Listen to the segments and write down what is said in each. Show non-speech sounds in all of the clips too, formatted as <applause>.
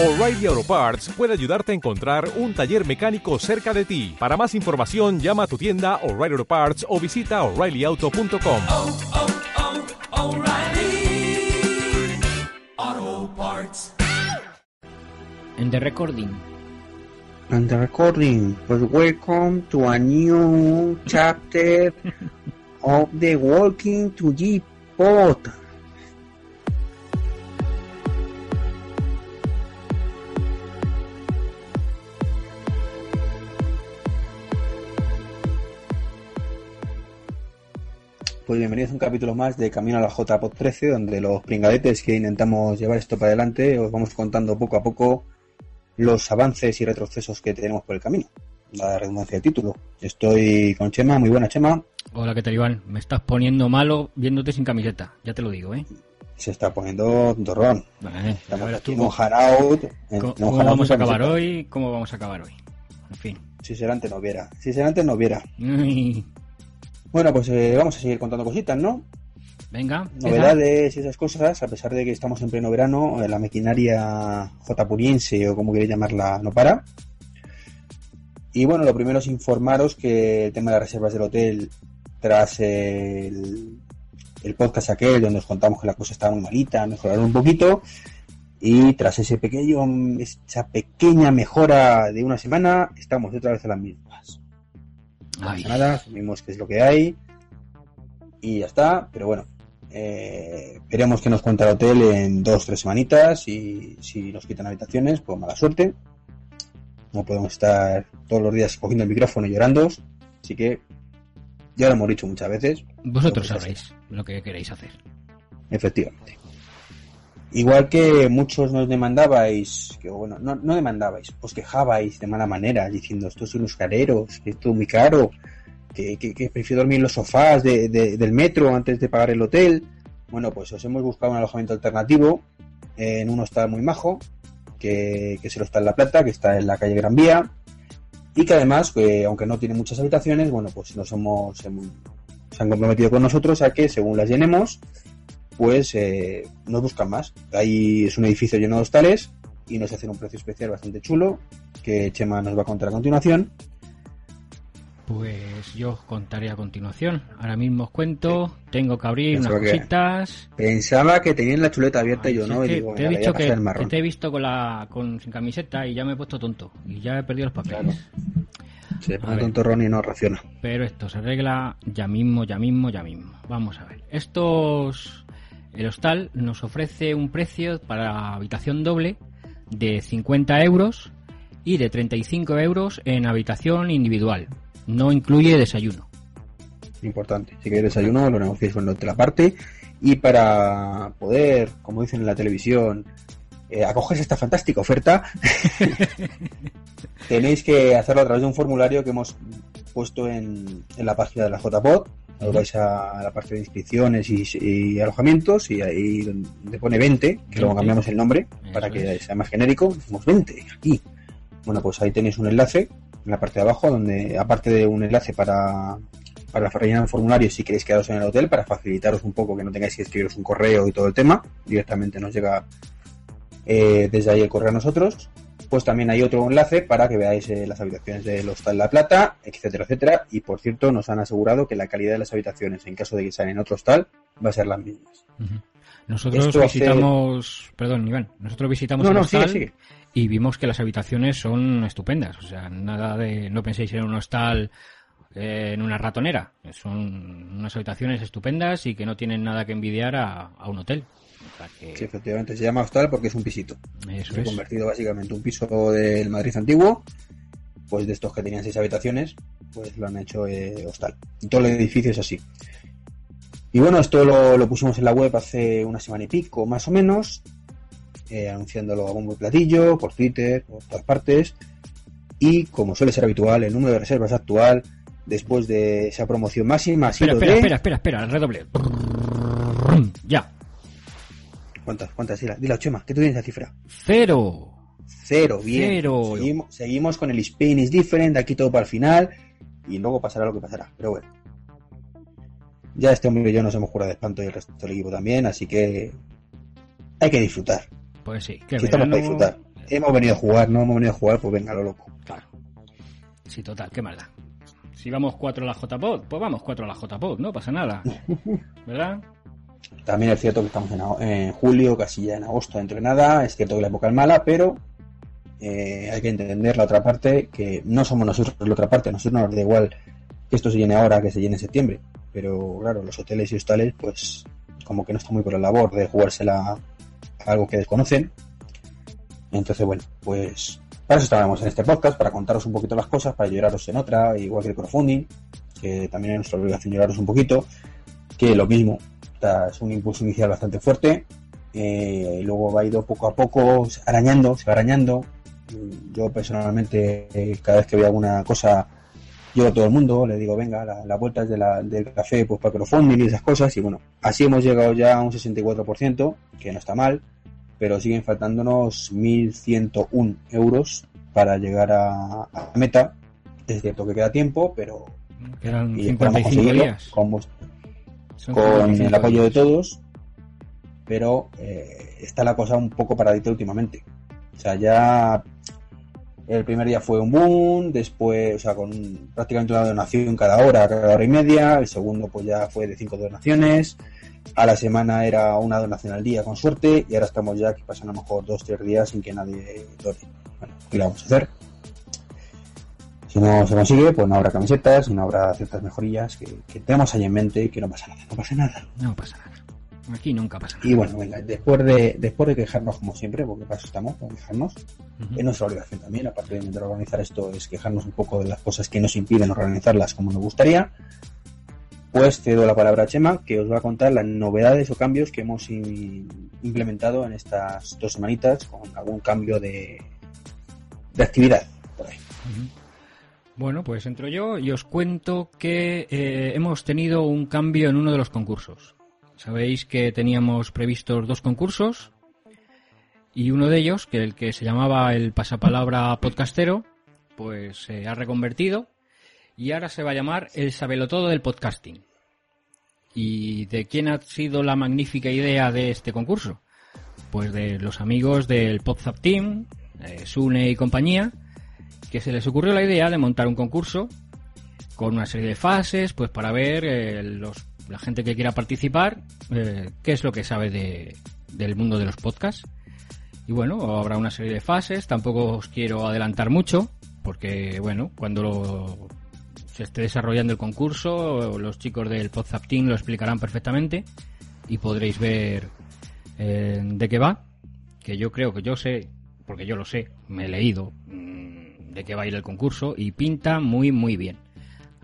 O'Reilly Auto Parts puede ayudarte a encontrar un taller mecánico cerca de ti. Para más información, llama a tu tienda O'Reilly Auto Parts o visita oreillyauto.com. oh, oh, O'Reilly Auto Parts. En The Recording. And the recording, pues welcome to a new chapter <laughs> of the Walking to G pod. Pues bienvenidos a un capítulo más de Camino a la JPod 13, donde los pringadetes que intentamos llevar esto para adelante os vamos contando poco a poco los avances y retrocesos que tenemos por el camino. La redundancia del título. Estoy con Chema, muy buena Chema. Hola, ¿qué tal, Iván? Me estás poniendo malo viéndote sin camiseta. Ya te lo digo, ¿eh? Se está poniendo dorrón. Vale, Estamos aquí en- ¿Cómo, un cómo vamos a acabar camiseta. hoy? ¿Cómo vamos a acabar hoy? En fin. Si será antes no viera. Si será antes no viera. Bueno, pues eh, vamos a seguir contando cositas, ¿no? Venga. Novedades y esas cosas, a pesar de que estamos en pleno verano, eh, la maquinaria jpuriense o como queréis llamarla no para. Y bueno, lo primero es informaros que el tema de las reservas del hotel, tras el, el podcast aquel donde os contamos que la cosa estaba muy malita, mejoraron un poquito. Y tras ese pequeño, esa pequeña mejora de una semana, estamos otra vez a las mismas. No Ay, pasa nada, asumimos que es lo que hay y ya está, pero bueno, eh, veremos que nos cuenta el hotel en dos, tres semanitas y si nos quitan habitaciones, pues mala suerte. No podemos estar todos los días cogiendo el micrófono y llorando, así que ya lo hemos dicho muchas veces, vosotros sabréis lo que queréis hacer. efectivamente. Igual que muchos nos demandabais, que bueno, no, no demandabais, os quejabais de mala manera, diciendo estos son unos careros, que esto es muy caro, que, que, que prefiero dormir en los sofás de- de- del metro antes de pagar el hotel. Bueno, pues os hemos buscado un alojamiento alternativo eh, en uno está muy majo, que, que se lo está en La Plata, que está en la calle Gran Vía, y que además, que aunque no tiene muchas habitaciones, bueno, pues nos hemos- se han comprometido con nosotros a que según las llenemos, pues eh, nos buscan más. Ahí es un edificio lleno de hostales y nos hacen un precio especial bastante chulo que Chema nos va a contar a continuación. Pues yo os contaré a continuación. Ahora mismo os cuento. Tengo que abrir Pensaba unas que- cositas. Pensaba que tenían la chuleta abierta y yo no, y digo, te he "Venga, le voy a dicho que, te he visto con la con sin camiseta y ya me he puesto tonto y ya he perdido los papeles. Se A pone tontorrón y no raciona. Pero esto se arregla ya mismo, ya mismo, ya mismo. Vamos a ver. Estos. El hostal nos ofrece un precio para habitación doble de 50 euros y de 35 euros en habitación individual. No incluye desayuno. Importante. Si queréis desayuno, lo negociáis con el hotel aparte. Y para poder, como dicen en la televisión, eh, acogerse a esta fantástica oferta, <laughs> tenéis que hacerlo a través de un formulario que hemos puesto en, en la página de la JPod. Os vais a, la parte de inscripciones y, y alojamientos y ahí donde pone 20, que luego 20. cambiamos el nombre para que sea más genérico, decimos 20 aquí. Bueno, pues ahí tenéis un enlace en la parte de abajo donde aparte de un enlace para para rellenar el formulario si queréis quedaros en el hotel para facilitaros un poco que no tengáis que escribiros un correo y todo el tema, directamente nos llega eh, desde ahí el correo a nosotros. Pues también hay otro enlace para que veáis eh, las habitaciones del Hostal La Plata, etcétera, etcétera. Y por cierto, nos han asegurado que la calidad de las habitaciones, en caso de que sean en otro hostal, va a ser las mismas. Nosotros Esto hace- visitamos. Perdón, Iván. Nosotros visitamos No, el no, hostal sigue, sigue. y vimos que las habitaciones son estupendas. O sea, nada de. No penséis en un hostal eh, en una ratonera. Son unas habitaciones estupendas y que no tienen nada que envidiar a, a un hotel. O sea que Sí, efectivamente, se llama hostal porque es un pisito. eso Se ha es. convertido básicamente un piso del Madrid antiguo, pues de estos que tenían seis habitaciones, pues lo han hecho eh, hostal. Y todo el edificio es así. Y bueno, esto lo, lo pusimos en la web hace una semana y pico, más o menos, eh, anunciándolo a bombo y platillo, por Twitter, por todas partes. Y como suele ser habitual, el número de reservas actual, después de esa promoción máxima, ha Espera, sido espera, de... espera, espera, espera, redoble. Ya. ¿Cuántas? ¿Cuántas? Dila, Chema, que tú tienes la cifra. Cero. Cero, bien. Cero. Seguimos, seguimos con el Spain is different, aquí todo para el final. Y luego pasará lo que pasará. Pero bueno. Ya este hombre y yo nos hemos curado de espanto y el resto del equipo también, así que hay que disfrutar. Pues sí, que Sí, estamos para disfrutar. hemos venido a jugar, no hemos venido a jugar, pues venga, lo loco. Claro. Sí, total, qué maldad. Si vamos cuatro a la JPod, pues vamos cuatro a la JPod, no pasa nada. <laughs> ¿Verdad? También es cierto que estamos en, julio, casi ya en agosto dentro de nada. Es cierto que la época es mala, pero eh, hay que entender la otra parte, que no somos nosotros la otra parte. A nosotros nos da igual que esto se llene ahora que se llene en septiembre. Pero claro, los hoteles y hostales, pues como que no están muy por la labor de jugársela a algo que desconocen. Entonces, bueno, pues para eso estábamos en este podcast, para contaros un poquito las cosas, para lloraros en otra, igual que el crowdfunding, que también es nuestra obligación lloraros un poquito, que lo mismo, es un impulso inicial bastante fuerte, eh, y luego va ido poco a poco arañando, se va arañando. Mm, Yo personalmente, eh, cada vez que veo alguna cosa, yo a todo el mundo le digo, venga, la, la vuelta es de la- del café pues para crowdfunding y esas cosas, y bueno, así hemos llegado ya a un 64%, que no está mal, pero siguen faltándonos 1.101 euros para llegar a, a la meta. Es cierto que queda tiempo, pero esperamos 55 conseguirlo días. Con 55 el apoyo de todos, pero eh, está la cosa un poco paradita últimamente. O sea, ya el primer día fue un boom, después, o sea, con prácticamente una donación cada hora, cada hora y media, el segundo pues ya fue de cinco donaciones, a la semana era una donación al día con suerte, y ahora estamos ya que pasan a lo mejor dos, tres días sin que nadie done. Bueno, ¿qué le vamos a hacer? Si no se consigue, pues no habrá camisetas, no habrá ciertas mejorillas que, que tenemos ahí en mente y que no pasa nada, no pasa nada. No pasa nada. Aquí nunca pasa nada. Y bueno, venga, después de, después de quejarnos como siempre, porque para eso estamos, para quejarnos, Ujú. es nuestra obligación también, aparte de intentar organizar esto, es quejarnos un poco de las cosas que nos impiden organizarlas como nos gustaría. Pues cedo la palabra a Chema, que os va a contar las novedades o cambios que hemos implementado en estas dos semanitas, con algún cambio de, de actividad por ahí. Ujú. Bueno, pues entro yo y os cuento que eh, hemos tenido un cambio en uno de los concursos. Sabéis que teníamos previstos dos concursos y uno de ellos, que el que se llamaba el pasapalabra podcastero, pues se ha reconvertido y ahora se va a llamar el sabelotodo del podcasting. ¿Y de quién ha sido la magnífica idea de este concurso? Pues de los amigos del Podzap Team, eh, Sune y compañía, que se les ocurrió la idea de montar un concurso con una serie de fases, pues para ver eh, los, la gente que quiera participar, eh, qué es lo que sabe de, del mundo de los podcasts. Y bueno, habrá una serie de fases, tampoco os quiero adelantar mucho, porque bueno, cuando se esté desarrollando el concurso, los chicos del Podzap Team lo explicarán perfectamente y podréis ver eh, de qué va, que yo creo que yo sé, porque yo lo sé, me he leído de qué va a ir el concurso y pinta muy muy bien.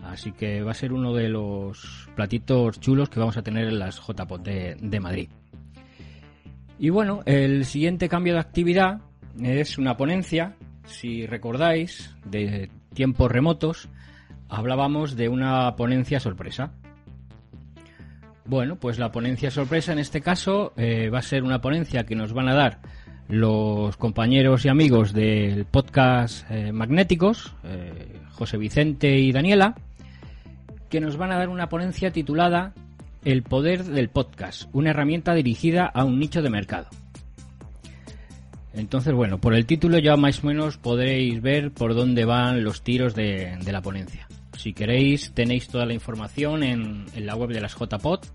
Así que va a ser uno de los platitos chulos que vamos a tener en las JPOT de, Madrid. Y bueno, el siguiente cambio de actividad es una ponencia. Si recordáis, de tiempos remotos, hablábamos de una ponencia sorpresa. Bueno, pues la ponencia sorpresa en este caso eh, va a ser una ponencia que nos van a dar los compañeros y amigos del podcast eh, Magnéticos, eh, José Vicente y Daniela, que nos van a dar una ponencia titulada El poder del podcast, una herramienta dirigida a un nicho de mercado. Entonces, bueno, por el título ya más o menos podréis ver por dónde van los tiros de, la ponencia. Si queréis, tenéis toda la información en, en la web de las JPod,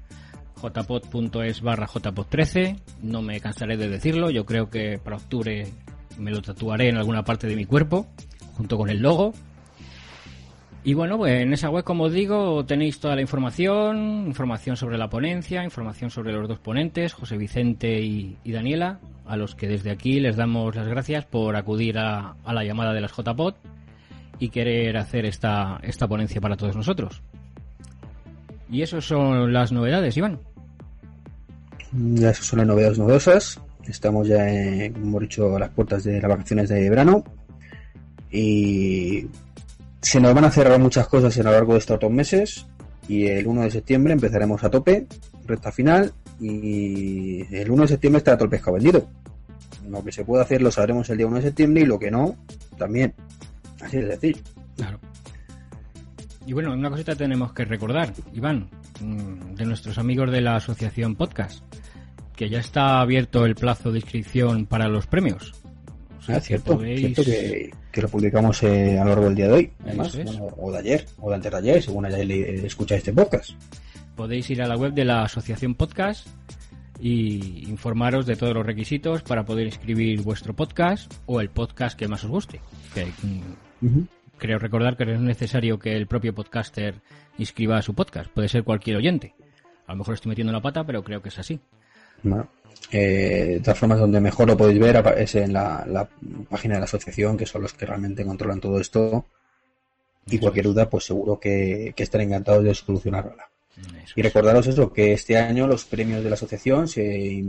jpod.es barra jpod13. No me cansaré de decirlo, yo creo que para octubre me lo tatuaré en alguna parte de mi cuerpo, junto con el logo. Y bueno, pues en esa web, como os digo, tenéis toda la información, información sobre la ponencia, información sobre los dos ponentes, José Vicente y, Daniela, a los que desde aquí les damos las gracias por acudir a, a la llamada de las JPod y querer hacer esta, esta ponencia para todos nosotros. Y eso son las novedades, Iván. Ya son las novedades novedosas. Estamos ya, en, como hemos dicho, a las puertas de las vacaciones de verano. Y se nos van a cerrar muchas cosas a lo largo de estos dos meses. Y el 1 de septiembre empezaremos a tope, recta final. Y el 1 de septiembre estará todo el pescado vendido. Lo que se puede hacer lo sabremos el día 1 de septiembre y lo que no, también. Así es decir. Claro. Y bueno, una cosita tenemos que recordar, Iván, mm, de nuestros amigos de la asociación Podcast, que ya está abierto el plazo de inscripción para los premios. O Ah, que cierto, podéis- cierto que, que lo publicamos eh, a lo largo del día de hoy, además, Eso es. bueno, o de ayer, o de antes de ayer, según hayáis le- escuchado este podcast. podéis ir a la web de la Asociación Podcast y informaros de todos los requisitos para poder inscribir vuestro podcast o el podcast que más os guste. Que, mm, creo recordar que no es necesario que el propio podcaster inscriba su podcast, puede ser cualquier oyente. A lo mejor estoy metiendo la pata, pero creo que es así. Bueno, eh, de todas formas, donde mejor lo podéis ver es en la, la página de la asociación, que son los que realmente controlan todo esto. Y cualquier duda, pues seguro que, que estarán encantados de solucionarla. Eso Y recordaros eso, que este año los premios de la asociación se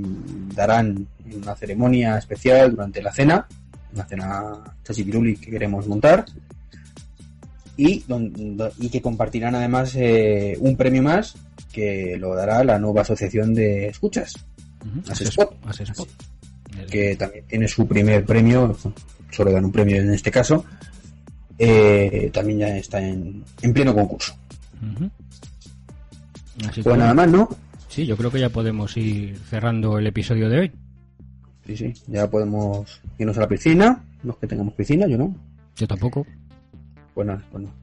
darán en una ceremonia especial durante la cena, una cena chachipiruli que queremos montar, y, don- do- y que compartirán además eh, un premio más que lo dará la nueva asociación de escuchas, Asespot. Asespot. que también tiene su primer premio, solo dan un premio en este caso, eh, también ya está en, en pleno concurso. Así que, Pues nada más, ¿no? Sí, yo creo que ya podemos ir cerrando el episodio de hoy. Sí, sí, ya podemos irnos a la piscina, los que tengamos piscina, yo no. Yo tampoco. Pues nada, pues no.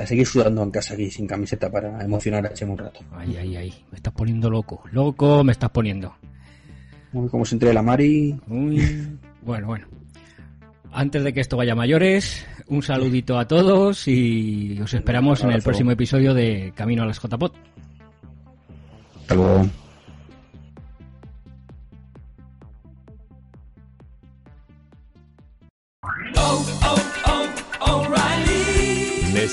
A seguir sudando en casa aquí sin camiseta para emocionar a Chema un rato. Ay, ay, ay. Me estás poniendo loco. Loco me estás poniendo. Uy, como se entre la Mari. Uy. Bueno, bueno. Antes de que esto vaya a mayores, un saludito a todos y os esperamos en el próximo episodio de Camino a las JPOT. Hasta luego.